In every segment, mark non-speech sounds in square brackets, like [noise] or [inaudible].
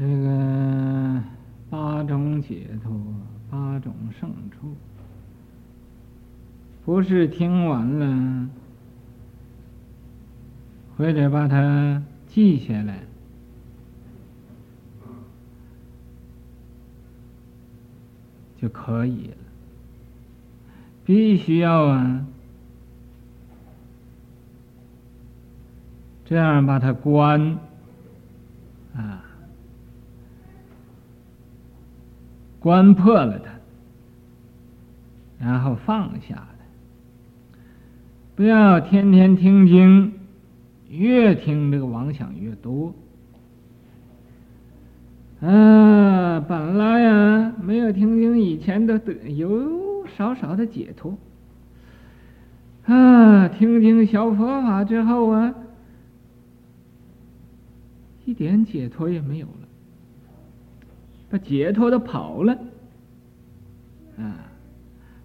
这个八种解脱，八种胜处，不是听完了，或者把它记下来就可以了，必须要啊，这样把它关啊。关破了它，然后放下了，不要天天听经，越听这个妄想越多。啊，本来呀，没有听经以前都得有少少的解脱，啊，听经小佛法之后啊，一点解脱也没有了。把解脱都跑了，啊，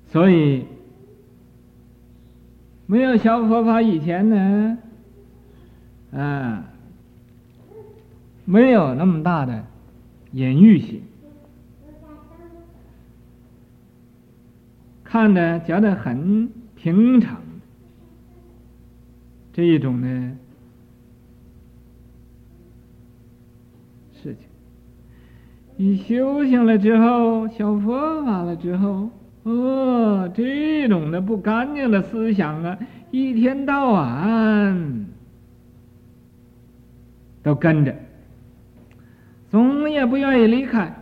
所以没有学佛法以前呢，啊，没有那么大的隐喻性，看着觉得很平常，这一种呢。你修行了之后，学佛法了之后，哦，这种的不干净的思想啊，一天到晚都跟着，总也不愿意离开，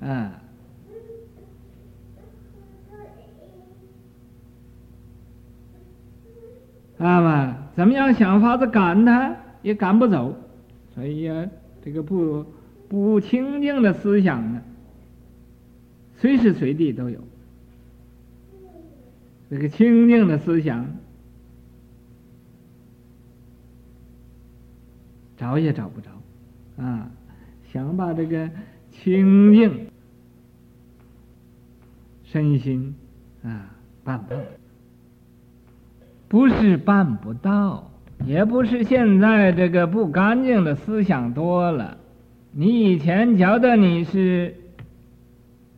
啊，那么怎么样想法子赶他，也赶不走，所以呀，这个不。不清净的思想呢，随时随地都有。这个清净的思想，找也找不着，啊，想把这个清净身心啊办到，不是办不到，也不是现在这个不干净的思想多了。你以前觉得你是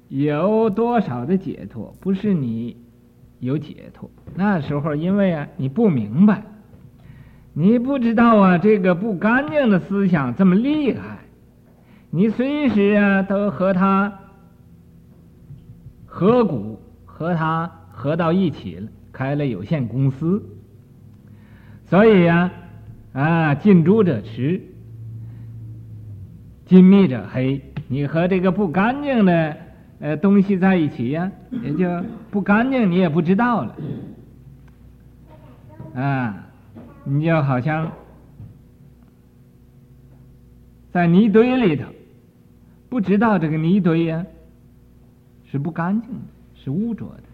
有多少的解脱？不是你有解脱，那时候因为啊你不明白，你不知道啊这个不干净的思想这么厉害，你随时啊都和他合股，和他合到一起了，开了有限公司，所以呀啊，啊近朱者赤。近密者黑，你和这个不干净的呃东西在一起呀、啊，也就不干净，你也不知道了，啊，你就好像在泥堆里头，不知道这个泥堆呀、啊、是不干净的，是污浊的。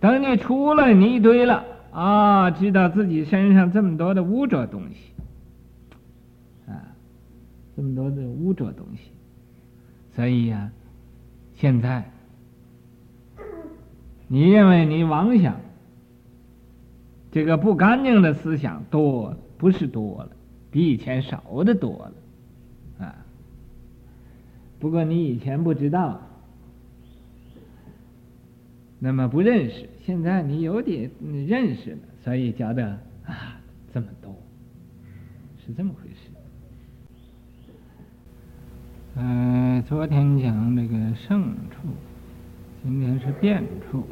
等你出了泥堆了啊，知道自己身上这么多的污浊东西。这么多的污浊东西，所以呀、现在你认为你妄想这个不干净的思想多了，不是多了，比以前少的多了啊。不过你以前不知道，那么不认识，现在你有点认识了，所以觉得啊，这么多，是这么回事。呃，昨天讲那个胜处，今天是变处。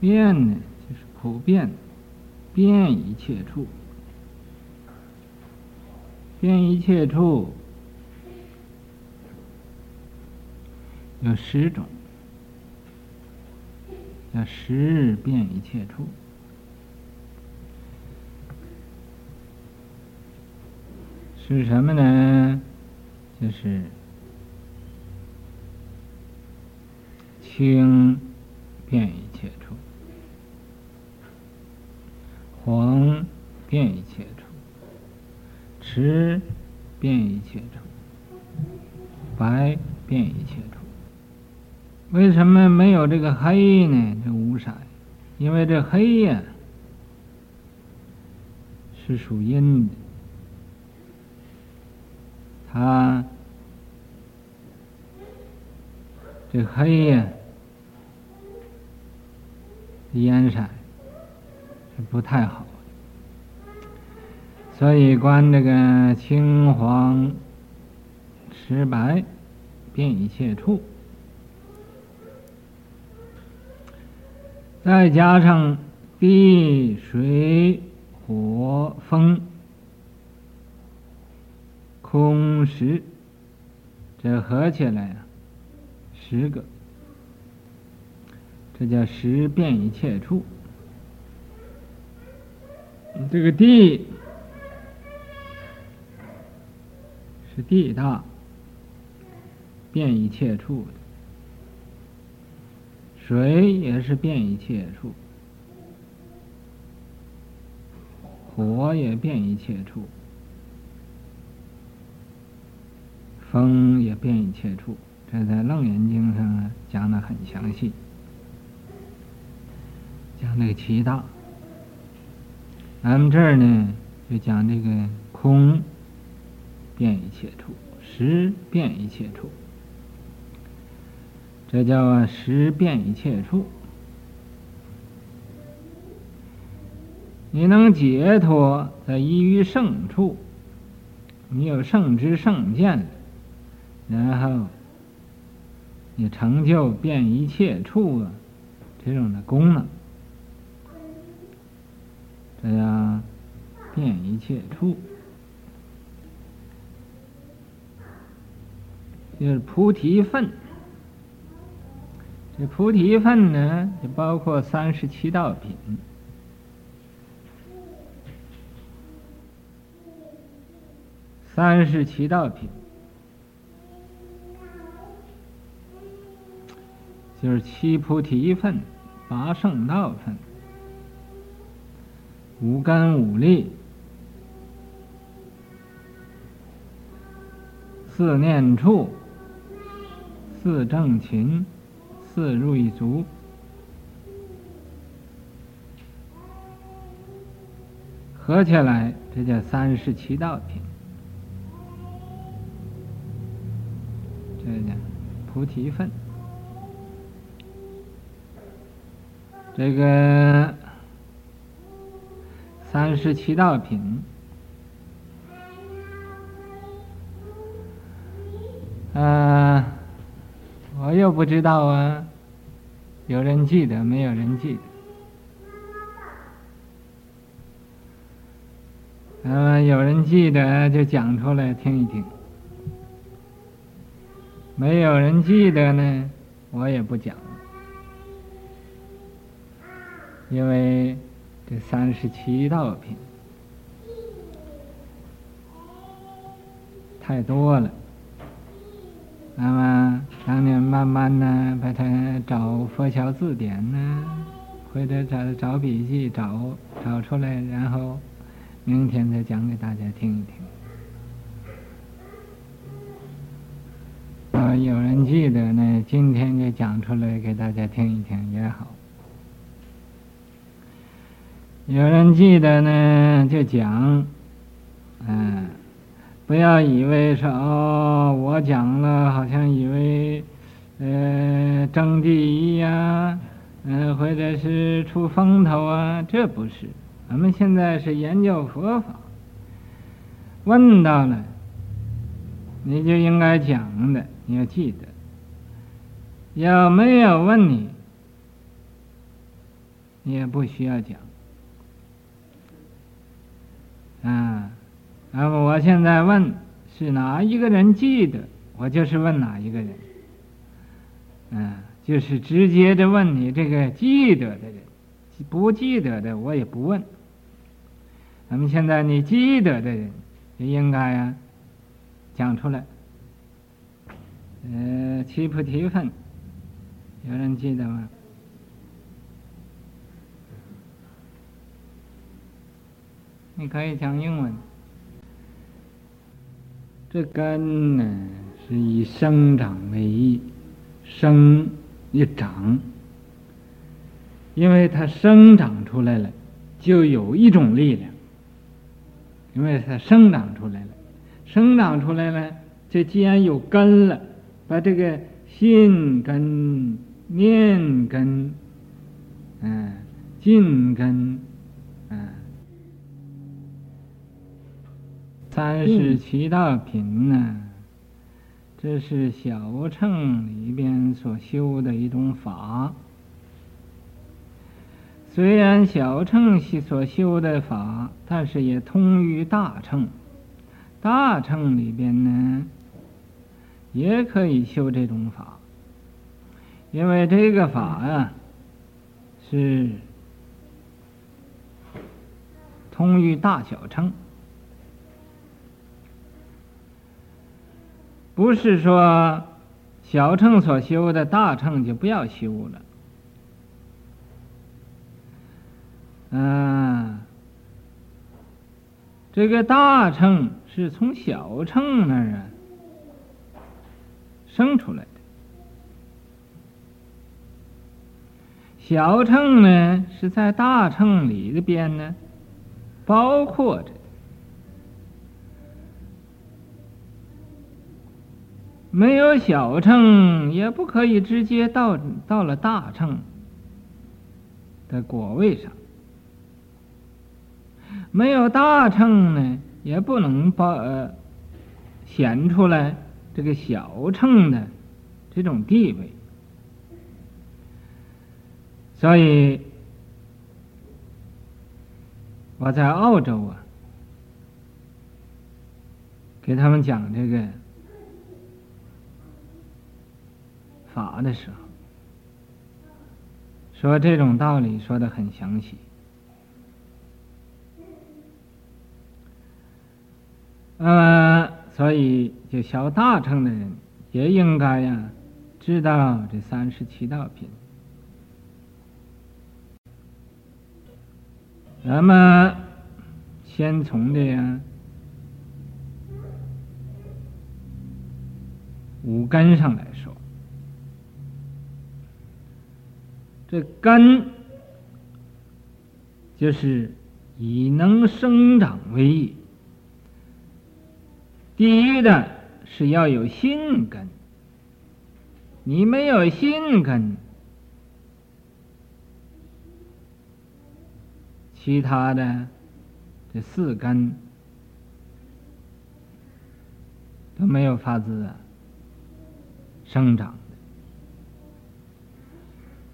变呢，就是普遍，变一切处，变一切处有十种，叫十变一切处，是什么呢？就是青遍一切处，黄遍一切处，赤遍一切处，白遍一切处。为什么没有这个黑呢？这无色，因为这黑呀、是属阴的。啊这黑呀，烟色是不太好，所以观这个青黄赤白，遍一切处，再加上地水火风空十，这合起来啊。十个，这叫十遍一切处。这个地是地大，遍一切处的；水也是遍一切处，火也遍一切处，风也遍一切处。这在《楞严经》上讲的很详细，讲那个七大。咱们这儿呢，就讲这个空遍一切处，实遍一切处，这叫实遍一切处。你能解脱在依于圣处，你有圣知圣见，然后。你成就遍一切处啊，这种的功能，这样遍一切处，就是菩提分。这菩提分呢，就包括三十七道品，三十七道品。就是七菩提分、八圣道分、五根五力、四念处、四正勤、四如意足，合起来这叫三十七道品。这叫菩提分。这个三十七道品，嗯、我又不知道啊，有人记得，没有人记得。嗯、呃，有人记得就讲出来听一听，没有人记得呢，我也不讲。因为这三十七道品太多了，那么当你慢慢的把它找佛教字典呢，或者找找笔记找找出来，然后明天再讲给大家听一听。啊，有人记得呢，今天就讲出来给大家听一听也好。有人记得呢，就讲，嗯，不要以为说哦，我讲了，好像以为，呃，争第一呀，嗯，或者是出风头啊，这不是。我们现在是研究佛法，问到了，你就应该讲的，你要记得。有没有问你，你也不需要讲。嗯，那么我现在问是哪一个人记得，我就是问哪一个人。嗯、就是直接的问你这个记得的人，不记得的我也不问。那么现在你记得的人，就应该啊讲出来。呃，七菩提分，有人记得吗？你可以讲英文。这根呢是以生长为义，生一长，因为它生长出来了，就有一种力量。因为它生长出来了，生长出来了，这既然有根了，把这个心根、念根，嗯，净根，三十七道品呢，这是小乘里边所修的一种法。虽然小乘系所修的法，但是也通于大乘。大乘里边呢，也可以修这种法，因为这个法啊，是通于大小乘，不是说小乘所修的大乘就不要修了。嗯，这个大乘是从小乘那儿啊生出来的，小乘呢是在大乘里边呢包括着没有小乘也不可以直接到到了大乘的果位上。没有大乘呢，也不能把呃显出来这个小乘的这种地位。所以我在澳洲啊，给他们讲这个法的时候，说这种道理说的很详细。呃，所以就小大乘的人也应该呀，知道这三十七道品。那么，先从这样五根上来这根就是以能生长为。第一的是要有心根，你没有心根，其他的这四根都没有法子生长。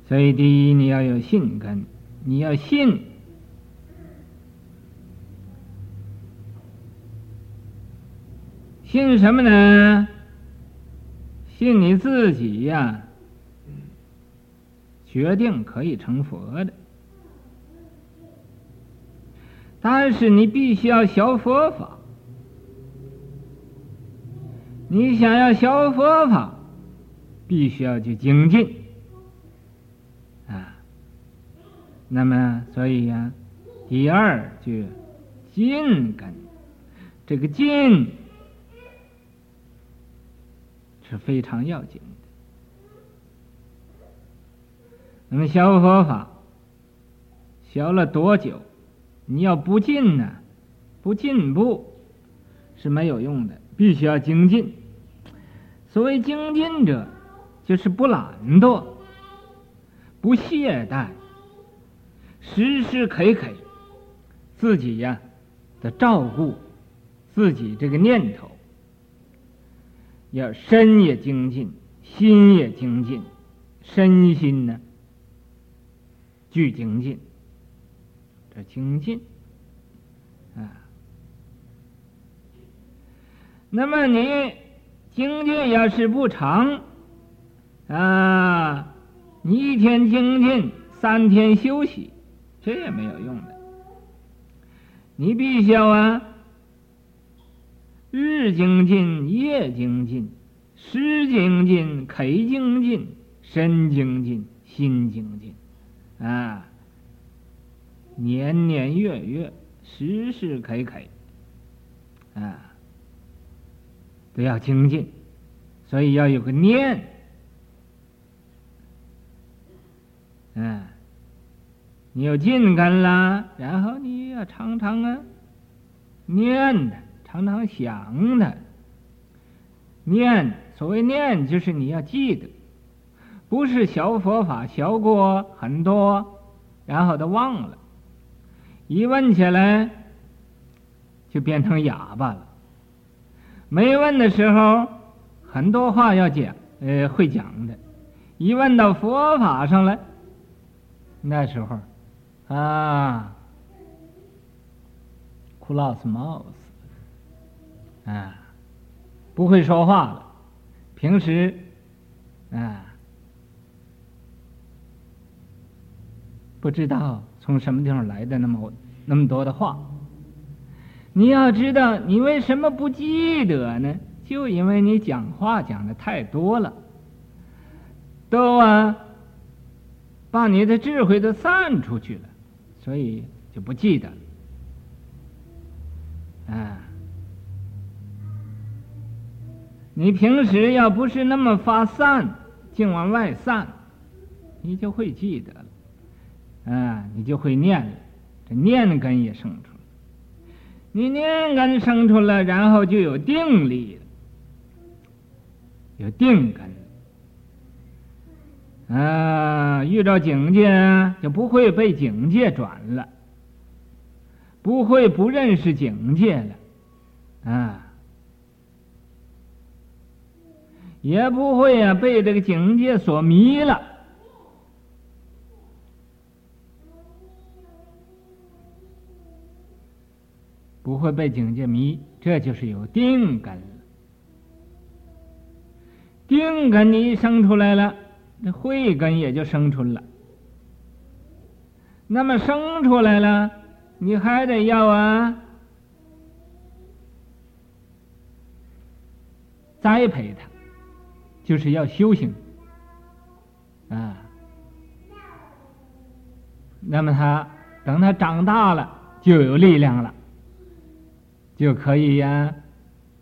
所以，第一你要有信根，你要信。信什么呢？信你自己呀，决定可以成佛的。但是你必须要学佛法。你想要学佛法，必须要去精进啊。那么，所以呀，第二句进根，这个进。是非常要紧的。那么学佛法，学了多久？你要不进呢，不进步是没有用的，必须要精进。所谓精进者，就是不懒惰，不懈怠，时时刻刻自己呀的照顾自己这个念头。要身也精进，心也精进，身心呢俱精进，这精进啊。那么你精进要是不长啊，你一天精进，三天休息，这也没有用的。你必须要啊。日精进，夜精进，时精进，刻精进，身精进，心精进，啊，年年月月，时时刻刻，啊，都要精进，所以要有个念，啊，你有进根了，然后你要常常啊念的。常常想的，念所谓念，就是你要记得，不是学佛法学过很多，然后都忘了，一问起来就变成哑巴了。没问的时候，很多话要讲，呃，会讲的，一问到佛法上来，那时候，啊，close mouth，啊，不会说话了。平时，啊，不知道从什么地方来的那么那么多的话。你要知道，你为什么不记得呢？就因为你讲话讲的太多了，都啊，把你的智慧都散出去了，所以就不记得了。啊，你平时要不是那么发散，净往外散，你就会记得了，啊，你就会念了，这念根也生出来。你念根生出来，然后就有定力了，有定根，啊，遇到警戒就不会被警戒转了，不会不认识警戒了，啊，也不会啊被这个警戒所迷了。不会被警戒迷，这就是有定根了。定根你一生出来了，那慧根也就生出来了。那么生出来了，你还得要啊，栽培它，就是要修行啊。那么他等他长大了，就有力量了。就可以呀、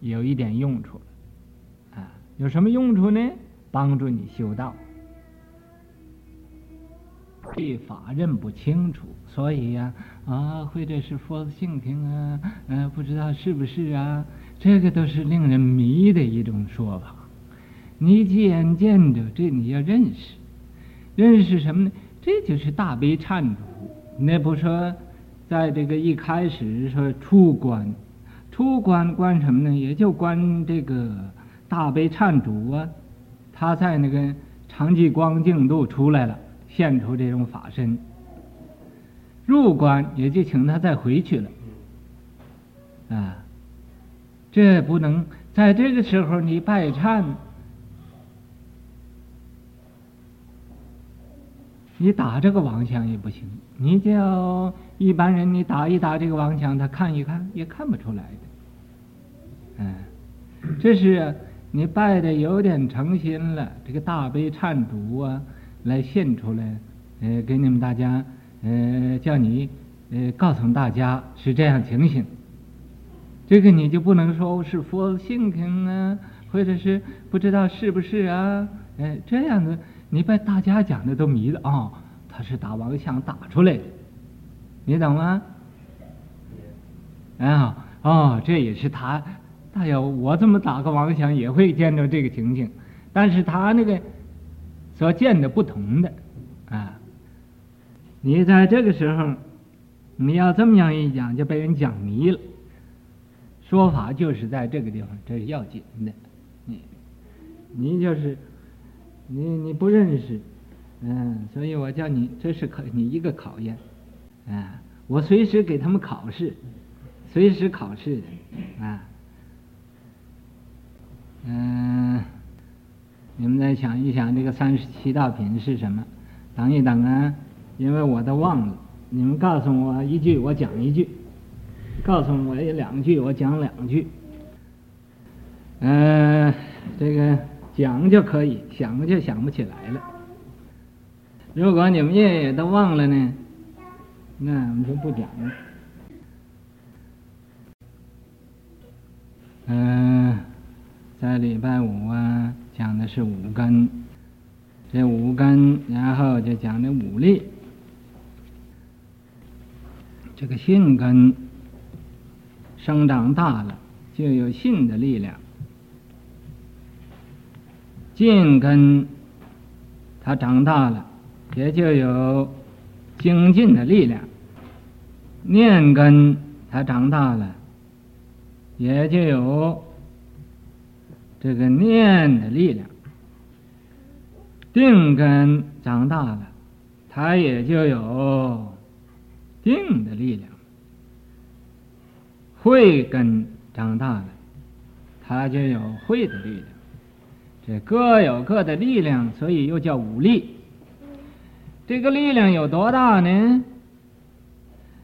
有一点用处了，啊，有什么用处呢？帮助你修道。对法认不清楚，所以呀、啊，或者是佛性听啊，嗯、不知道是不是啊？这个都是令人迷的一种说法。你既然见着这，你要认识，认识什么呢？这就是大悲忏主。那不说，在这个一开始说出关。出关关什么呢？也就关这个大悲忏主啊，他在那个长寂光净度出来了，现出这种法身。入关也就请他再回去了，啊，这不能在这个时候你拜忏，你打这个妄想也不行。你叫一般人，你打一打这个王强，他看一看也看不出来的。嗯，这是你拜的有点诚心了，这个大悲忏主啊，来献出来，呃，给你们大家，呃，叫你，呃，告诉大家是这样情形。这个你就不能说是佛性情啊，或者是不知道是不是啊，呃，这样子你把大家讲的都迷了啊，哦，他是打王相打出来的，你懂吗？啊，哦，这也是他。他要我这么打个妄想，也会见到这个情形，但是他那个所见的不同的啊。你在这个时候，你要这么样一讲，就被人讲迷了。说法就是在这个地方，这是要紧的。你你就是你你不认识，嗯，所以我叫你，这是考你一个考验啊。我随时给他们考试，随时考试的啊。嗯，你们再想一想，这个三十七道品是什么？等一等啊，因为我都忘了。你们告诉我一句，我讲一句；告诉我两句，我讲两句。嗯，这个讲就可以，想就想不起来了。如果你们夜夜都忘了呢，那我们就不讲了。嗯。在礼拜五啊，讲的是五根，这五根，然后就讲的五力。这个信根生长大了，就有信的力量。静根它长大了，也就有精进的力量；念根它长大了，也就有这个念的力量；定根长大了，它也就有定的力量；慧根长大了，它就有慧的力量。这各有各的力量，所以又叫武力。这个力量有多大呢？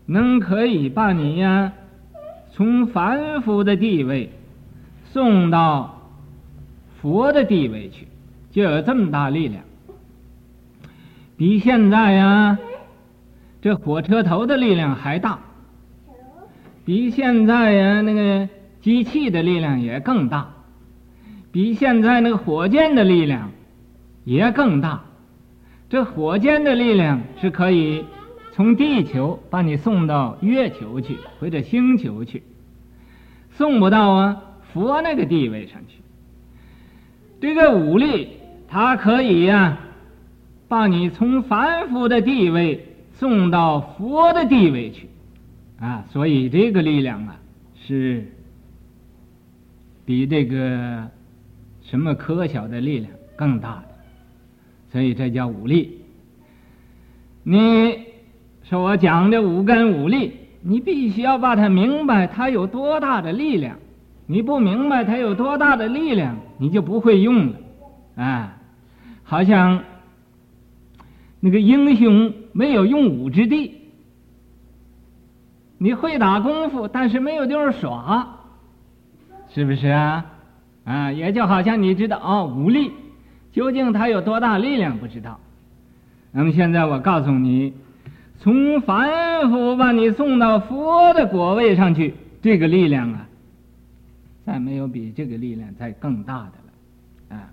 能可以把你呀，从凡夫的地位送到佛的地位去，就有这么大力量。比现在呀，这火车头的力量还大，比现在呀那个机器的力量也更大。比现在那个火箭的力量也更大，这火箭的力量是可以从地球把你送到月球去或者星球去，送不到啊佛那个地位上去。这个武力它可以呀、把你从凡夫的地位送到佛的地位去，啊，所以这个力量啊是比这个。什么科小的力量更大的，所以这叫武力。你说我讲的五根五力，你必须要把它明白，它有多大的力量。你不明白它有多大的力量，你就不会用了。啊，好像那个英雄没有用武之地，你会打功夫，但是没有地方耍，是不是啊？啊，也就好像你知道哦，武力究竟它有多大力量不知道。那么现在我告诉你，从凡夫把你送到佛的果位上去，这个力量啊，再没有比这个力量再更大的了啊。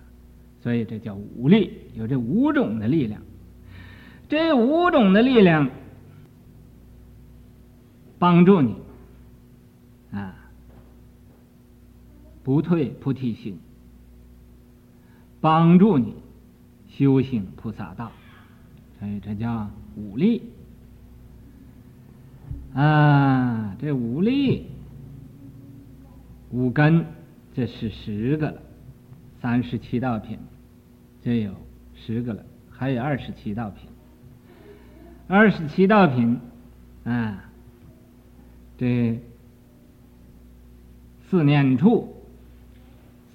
所以这叫五力，有这五种的力量。这五种的力量帮助你啊。不退菩提心，帮助你修行菩萨道，所以这叫五力啊。这五力五根，这是十个了。三十七道品，这有十个了，还有二十七道品。二十七道品啊，这四念处。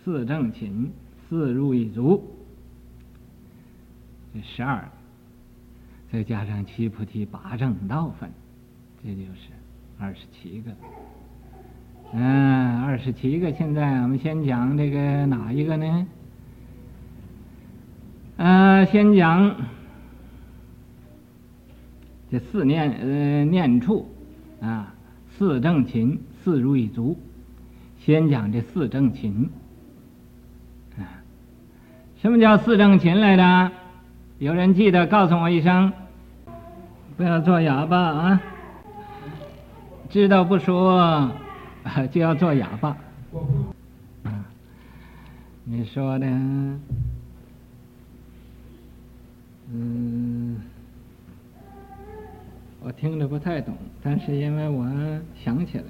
四正勤，四入一足，这十二，再加上七菩提八正道分，这就是二十七个。嗯，二十七个。现在我们先讲这个哪一个呢？呃，先讲这四念呃念处啊，四正勤，四如意足。先讲这四正勤。什么叫四正勤来着？有人记得告诉我一声，不要做哑巴啊！知道不说，[laughs] 就要做哑巴。啊，你说的，嗯，我听着不太懂，但是因为我想起来，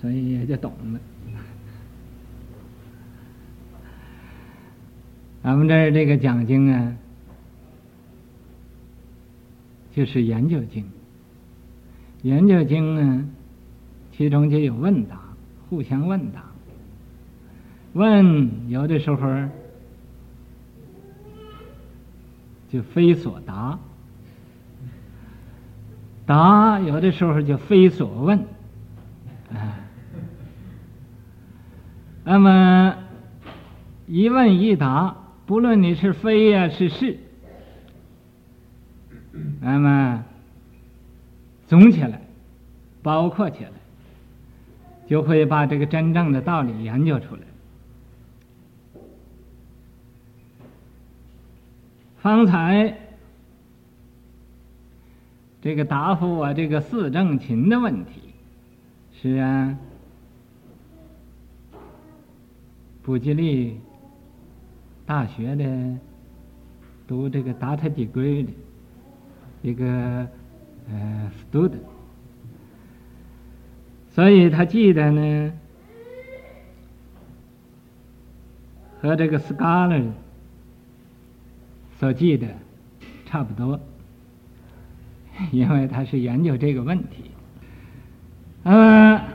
所以也就懂了。[laughs] 咱们这儿这个讲经啊，就是研究经。研究经呢，其中就有问答，互相问答。问有的时候就非所答，答有的时候就非所问。啊，那么一问一答。不论你是非呀、是是，那么总起来，包括起来，就会把这个真正的道理研究出来。方才这个答复我这个四正勤的问题，是啊，不吉利。大学的，读这个 Data Degree 的一个呃 student，所以他记得呢，和这个 scholar 所记得差不多，[laughs] 因为他是研究这个问题。呃，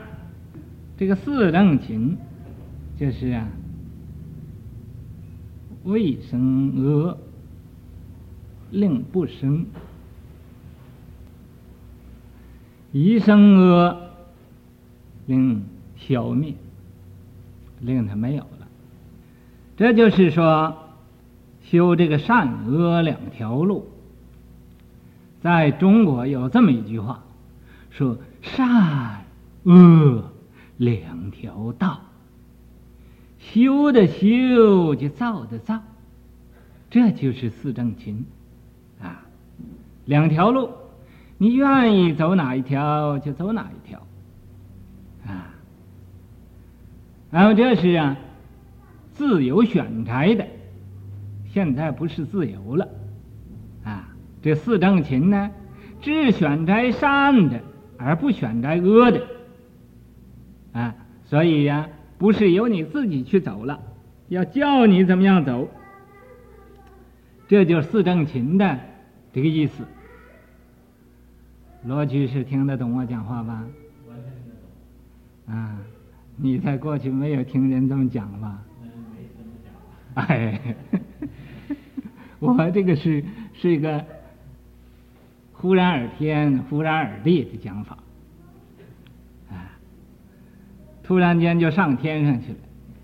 这个四正勤就是啊。未生恶，令不生；一生恶，令消灭，令他没有了。这就是说，修这个善恶两条路。在中国有这么一句话，说善恶两条道。修的修，就造的造，这就是四正勤啊。两条路，你愿意走哪一条就走哪一条啊。然后这是啊，自由选择的，现在不是自由了啊。这四正勤呢，只选择善的，而不选择恶的啊。所以呀。不是由你自己去走了，要叫你怎么样走，这就是四正勤的这个意思。罗居士听得懂我讲话吧？完全听得懂。啊，你在过去没有听人这么讲吧？哎，[laughs] 我这个是是一个忽然而天、忽然而地的讲法。啊突然间就上天上去了，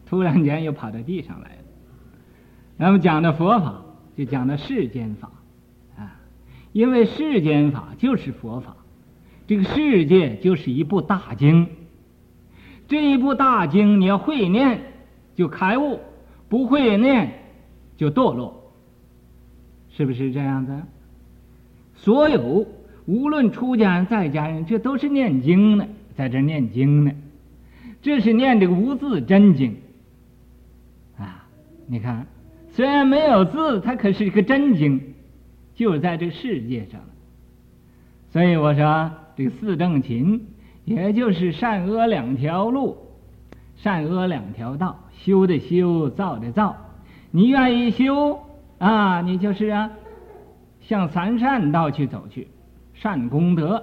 突然间又跑到地上来了。那么讲的佛法就讲的世间法，啊，因为世间法就是佛法，这个世界就是一部大经，这一部大经你要会念就开悟，不会念就堕落，是不是这样子？所有无论出家人在家人，这都是念经呢，在这念经呢。这是念这个无字真经，啊，你看，虽然没有字，它可是一个真经，就在这个世界上。所以我说，这个四正勤，也就是善恶两条路，善恶两条道，修的修，造的造。你愿意修啊，你就是啊，向三善道去走去，善功德。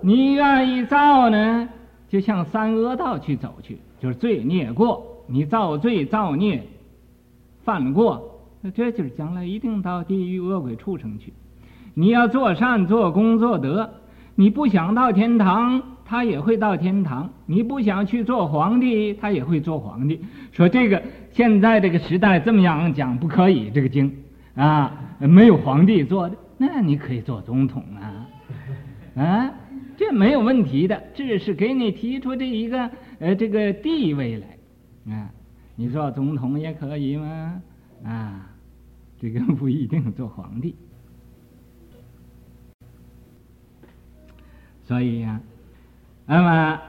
你愿意造呢？就向三恶道去走去，就是罪孽过，你造罪造孽，犯过，那这就是将来一定到地狱恶鬼畜生去。你要做善做功做德，你不想到天堂，他也会到天堂；你不想去做皇帝，他也会做皇帝。说这个现在这个时代这么样讲不可以，这个经啊没有皇帝做的，那你可以做总统啊，啊。这没有问题的，这是给你提出这一个呃这个地位来，啊，你做总统也可以吗？啊，这个不一定做皇帝，所以呀、那么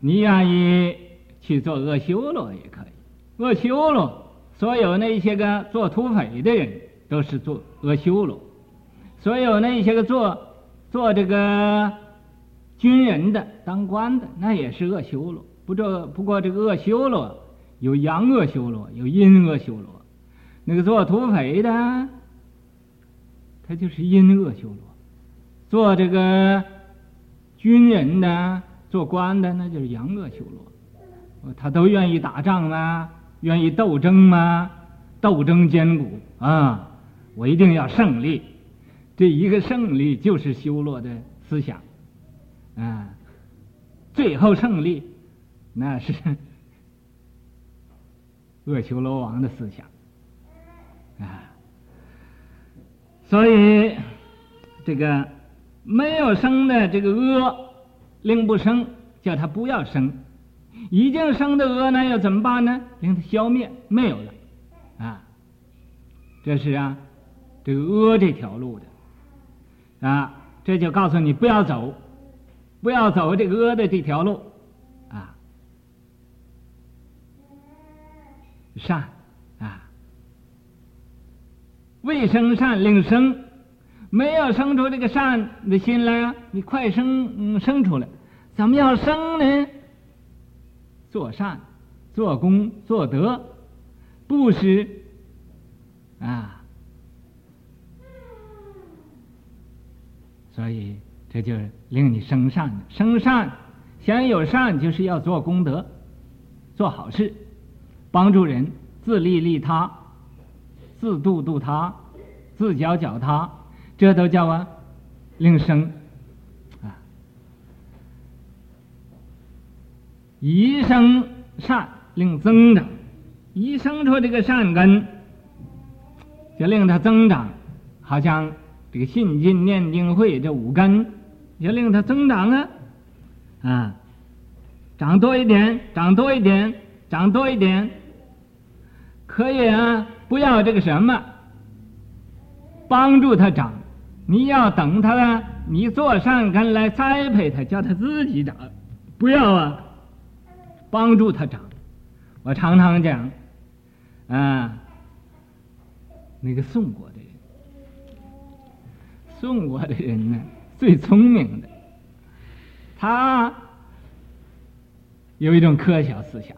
你愿意去做恶修罗也可以，恶修罗所有那些个做土匪的人都是做恶修罗，所有那些个做做这个。军人的当官的那也是恶修罗，不这不过这个恶修罗有阳恶修罗，有阴恶修罗。那个做土匪的，他就是阴恶修罗；做这个军人的、做官的，那就是阳阿修罗。他都愿意打仗吗？愿意斗争吗？斗争艰苦啊！我一定要胜利。这一个胜利就是修罗的思想。啊，最后胜利，那是 [laughs] 恶修罗王的思想啊。所以这个没有生的这个恶，令不生，叫他不要生；已经生的恶呢，要怎么办呢？令他消灭，没有了啊。这是啊，这个恶这条路的啊，这就告诉你不要走。不要走这个恶的这条路，啊，善，啊，未生善令生，没有生出这个善的心来啊！你快生，嗯，生出来，怎么要生呢？做善，做功，做德，布施啊！所以这就令你生善，生善，先有善，就是要做功德，做好事，帮助人，自利利他。自度度他，自教教他，这都叫啊，令生。啊，一生善令增长，一生出这个善根，就令它增长，好像这个信进念定慧这五根，就令它增长啊，啊，长多一点，长多一点，长多一点，可以啊。不要这个什么，帮助他长，你要等他呢，你做善根来栽培他，叫他自己长，不要啊，帮助他长。我常常讲，啊，那个宋国的人，宋国的人呢，最聪明的，他有一种科学思想。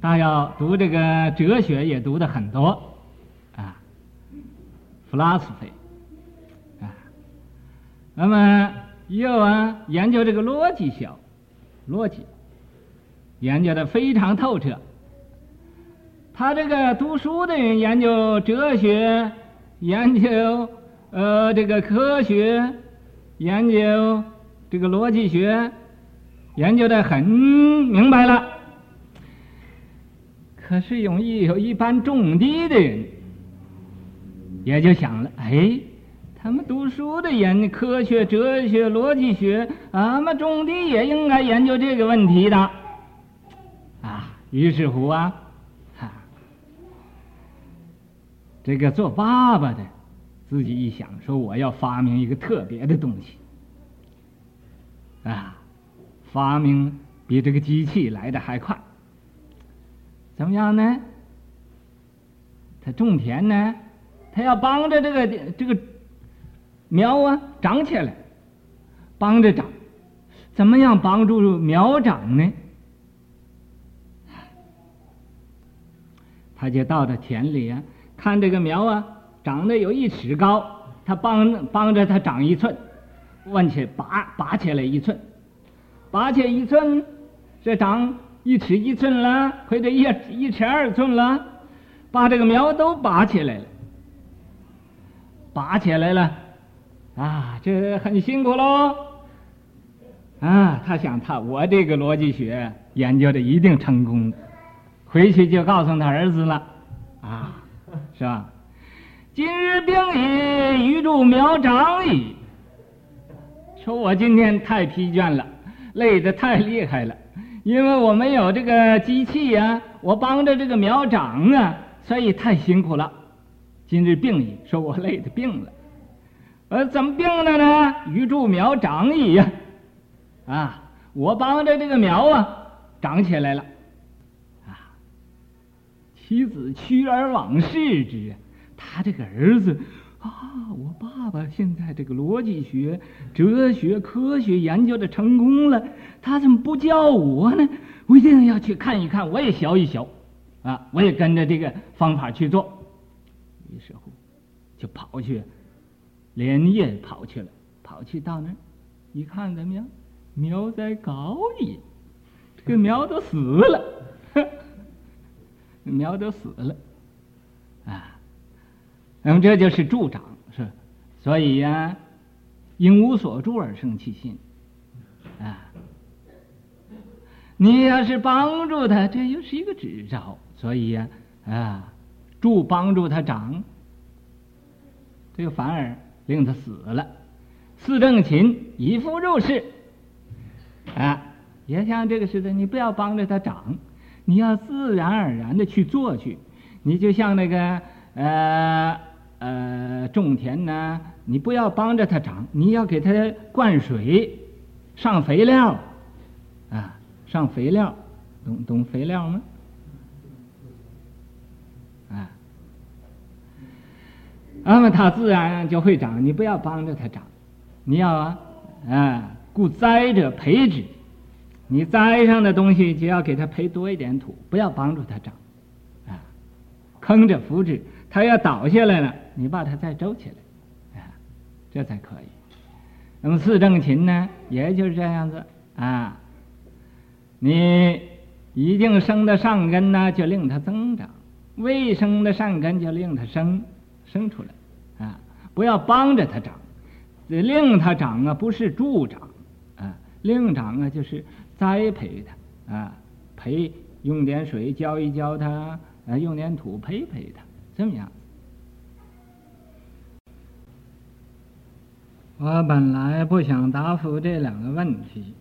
他要读这个哲学，也读的很多，，philosophy，啊，那么又啊研究这个逻辑学，逻辑，研究的非常透彻。他这个读书的人研究哲学，研究呃这个科学，研究这个逻辑学，研究的很明白了。可是有一有一般种地的人，也就想了，哎，他们读书的研科学、哲学、逻辑学，俺们种地也应该研究这个问题的，啊，于是乎啊，哈，这个做爸爸的自己一想，说我要发明一个特别的东西，啊，发明比这个机器来的还快。怎么样呢？他种田呢，他要帮着这个这个苗啊长起来，帮着长。怎么样帮助苗长呢？他就到这田里啊，看这个苗啊长得有一尺高，他帮帮着他长一寸，问起拔拔起来一寸，拔起来一寸，这长。一尺一寸了，或者一一尺二寸了，把这个苗都拔起来了，拔起来了，啊，这很辛苦喽，啊，他想他我这个逻辑学研究的一定成功的，回去就告诉他儿子了，啊，[laughs] 是吧？今日病矣，余助苗长矣。说我今天太疲倦了，累得太厉害了。因为我没有这个机器呀、啊，我帮着这个苗长啊，所以太辛苦了。今日病矣，说我累的病了。呃，怎么病了呢？予助苗长矣呀，啊，我帮着这个苗啊，长起来了。啊，其子趋而往视之，他这个儿子。啊，我爸爸现在这个逻辑学、哲学、科学研究的成功了，他怎么不叫我呢？我一定要去看一看，我也学一学，啊，我也跟着这个方法去做。的时候，就跑去，连夜跑去了，跑去到那儿，一看怎么样？苗在高矣，这个苗都死了，[laughs] 苗都死了，啊。那么这就是助长，是，所以呀、啊，应无所助而生其心，啊，你要是帮助他，这又是一个指招，所以呀、啊，助帮助他长，这个反而令他死了。四正勤，以复入室，啊，也像这个似的，你不要帮着他长，你要自然而然的去做去，你就像那个呃。呃，种田呢，你不要帮着它长，你要给它灌水，上肥料，啊，上肥料，懂懂肥料吗？那么它自然就会长。你不要帮着它长，你要啊，啊，故栽者培之。你栽上的东西就要给它培多一点土，不要帮助它长，啊，坑着扶之，它要倒下来了，你把它再周起来，啊，这才可以。那么四正勤呢，也就是这样子啊，你已经生的善根呢，就令它增长；未生的善根就令它生生出来，不要帮着它长，这令它长啊，不是助长，啊，令长啊就是。栽培它啊，培用点水浇一浇它，啊，用点土培培它，这么样。我本来不想答复这两个问题，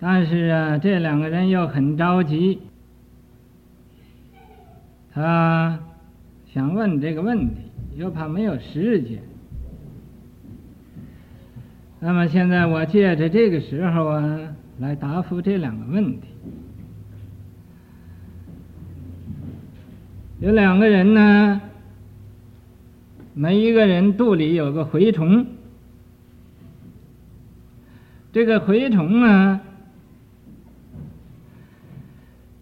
但是啊，这两个人又很着急，他想问这个问题，又怕没有时间。那么现在我借着这个时候啊，来答复这两个问题。有两个人呢，每一个人肚里有个蛔虫，这个蛔虫啊，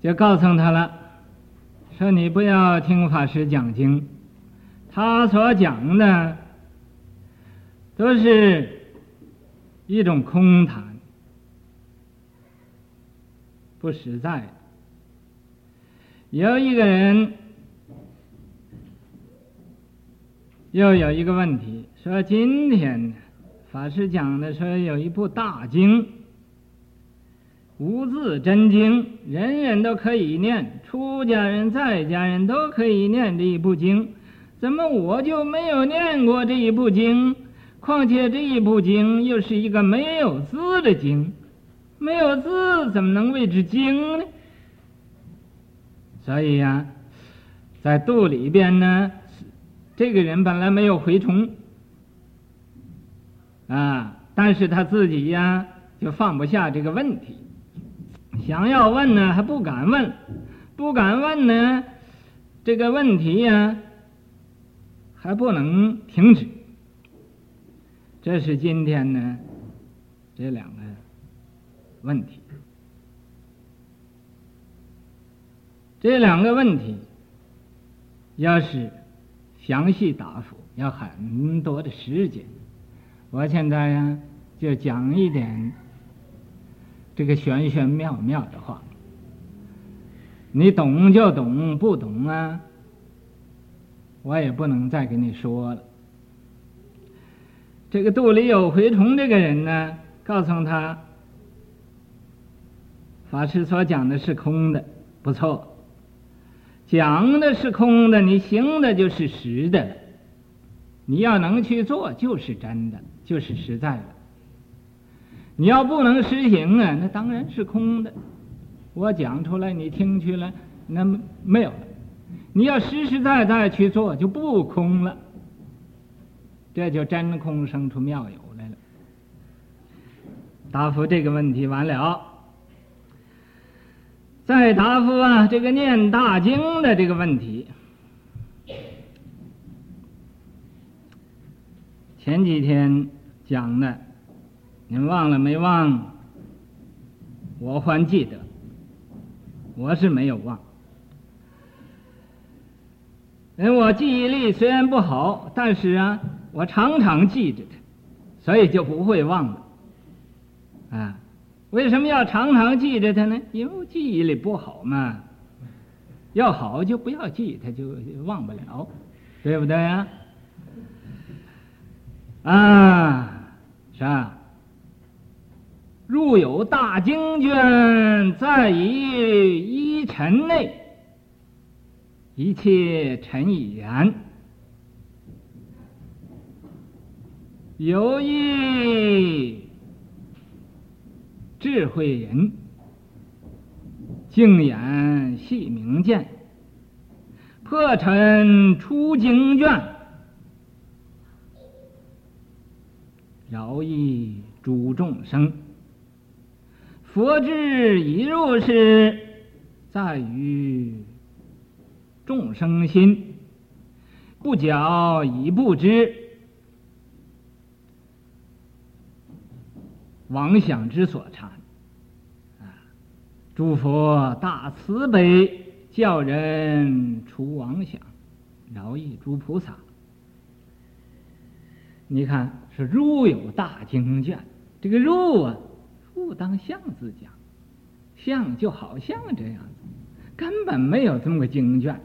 就告诉他了，说你不要听法师讲经，他所讲的都是。一种空谈，不实在。有一个人又有一个问题，说今天法师讲的说有一部大经，无字真经，人人都可以念，出家人在家人都可以念这一部经，怎么我就没有念过这一部经？况且这一部经又是一个没有字的经，没有字怎么能谓之经呢？所以呀、在肚里边呢，这个人本来没有蛔虫啊，但是他自己呀就放不下这个问题，想要问呢还不敢问，不敢问呢，这个问题呀还不能停止。这是今天呢，这两个问题，这两个问题，要是详细答复，要很多的时间。我现在呀，就讲一点这个玄玄妙妙的话，你懂就懂，不懂啊，我也不能再跟你说了。这个肚里有蛔虫，这个人呢，告诉他，法师所讲的是空的，不错，讲的是空的，你行的就是实的，你要能去做，就是真的，就是实在的。你要不能实行啊，那当然是空的。我讲出来，你听去了，那么没有。你要实实在在去做，就不空了。这就真空生出妙有来了。答复这个问题完了，再答复啊这个念大经的这个问题。前几天讲的，你忘了没忘？我还记得，我是没有忘。因为我记忆力虽然不好，但是啊。我常常记着它，所以就不会忘了。啊，为什么要常常记着它呢？因为记忆力不好嘛。要好就不要记，它就忘不了，对不对呀？啊，是吧？入有大经卷，在于一尘内，一切尘已然。有一智慧人，净眼细明见，破尘出经卷，饶益诸众生。佛智已入世，在于众生心，不矫以不知，妄想之所缠。啊，诸佛大慈悲，教人除妄想，饶益诸菩萨。你看，是如有大经卷，这个如啊，不当相字讲，相就好像这样子，根本没有这么个经卷。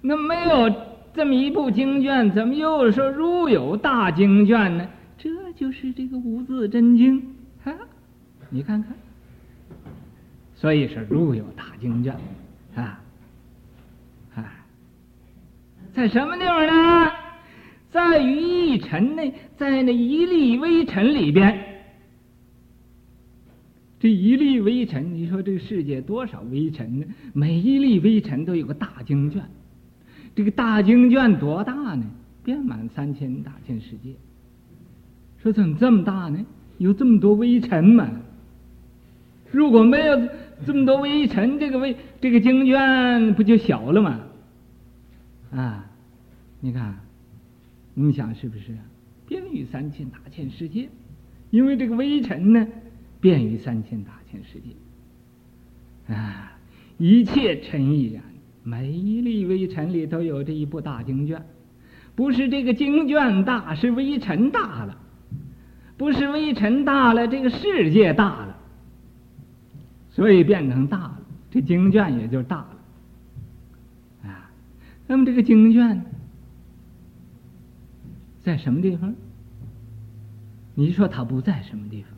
那没有这么一部经卷，怎么又说如有大经卷呢？这就是这个无字真经啊！你看看，所以是如有大经卷啊啊，在什么地方呢？在于一尘内，在那一粒微尘里边，这一粒微尘，你说这个世界多少微尘呢？每一粒微尘都有个大经卷，这个大经卷多大呢？遍满三千大千世界。说怎么这么大呢？有这么多微尘吗？如果没有这么多微尘，这个微这个经卷不就小了吗？啊，你看。你想是不是啊？遍于三千大千世界，因为这个微尘呢，便于三千大千世界，啊，一切尘亦然。每一粒微尘里都有这一部大经卷，不是这个经卷大，是微尘大了；不是微尘大了，这个世界大了，所以变成大了，这经卷也就大了。啊，那么这个经卷。在什么地方？你说他不在什么地方？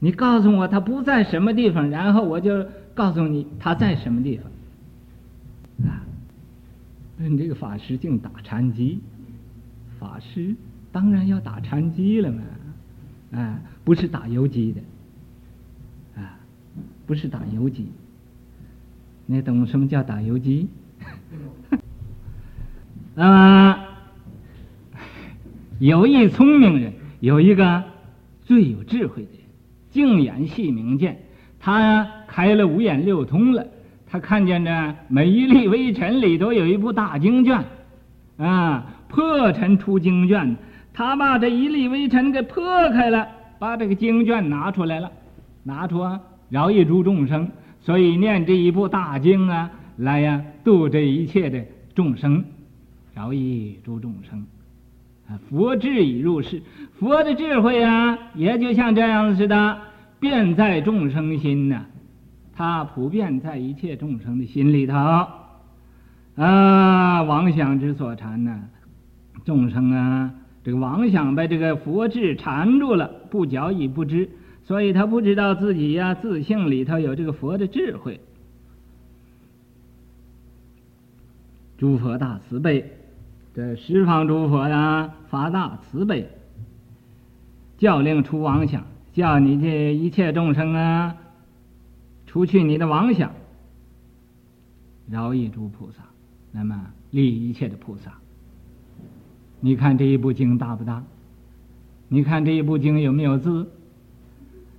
你告诉我他不在什么地方，然后我就告诉你他在什么地方。啊，那你这个法师净打禅机，法师当然要打禅机了嘛，啊，不是打游击的，啊，不是打游击。你懂什么叫打游击？[laughs] 啊。有一聪明人，有一个最有智慧的，净眼细明见，他开了五眼六通了，他看见这每一粒微尘里都有一部大经卷，啊，破尘出经卷，他把这一粒微尘给破开了，把这个经卷拿出来了，拿出啊，饶益诸众生，所以念这一部大经啊，来呀，度这一切的众生，饶益诸众生。佛智已入世，佛的智慧啊，也就像这样子似的，遍在众生心呐、啊，它普遍在一切众生的心里头。啊，妄想之所缠呢、众生啊，这个妄想被这个佛智缠住了，不觉已不知，所以他不知道自己呀、自性里头有这个佛的智慧。诸佛大慈悲。这十方诸佛呀，发大慈悲，教令除妄想，叫你这一切众生啊，除去你的妄想，饶益诸菩萨，那么利一切的菩萨。你看这一部经大不大？你看这一部经有没有字？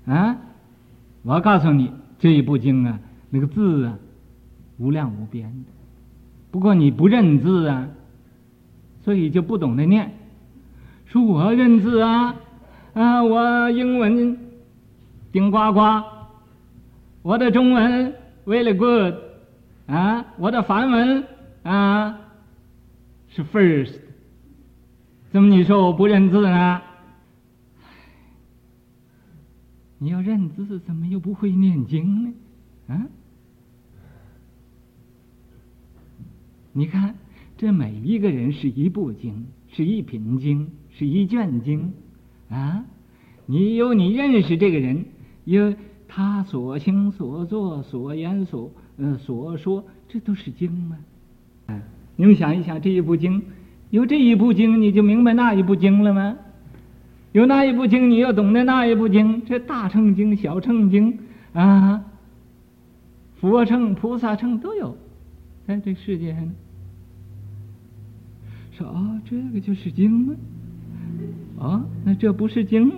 啊，我告诉你，这一部经啊，那个字啊，无量无边的。不过你不认字啊。所以就不懂得念，说我认字啊，啊，我英文顶呱呱，我的中文 very good，啊，我的梵文啊是 first，怎么你说我不认字呢？你要认字，怎么又不会念经呢？啊，你看。这每一个人是一部经，是一品经，是一卷经，啊！你有你认识这个人，有他所行所作所言所、呃、所说，这都是经吗？啊！你们想一想，这一部经，有这一部经，你就明白那一部经了吗？有那一部经，你又懂得那一部经。这大乘经、小乘经啊，佛乘、菩萨乘都有，在这世界上。啊，这个就是经吗？哦，那这不是经吗？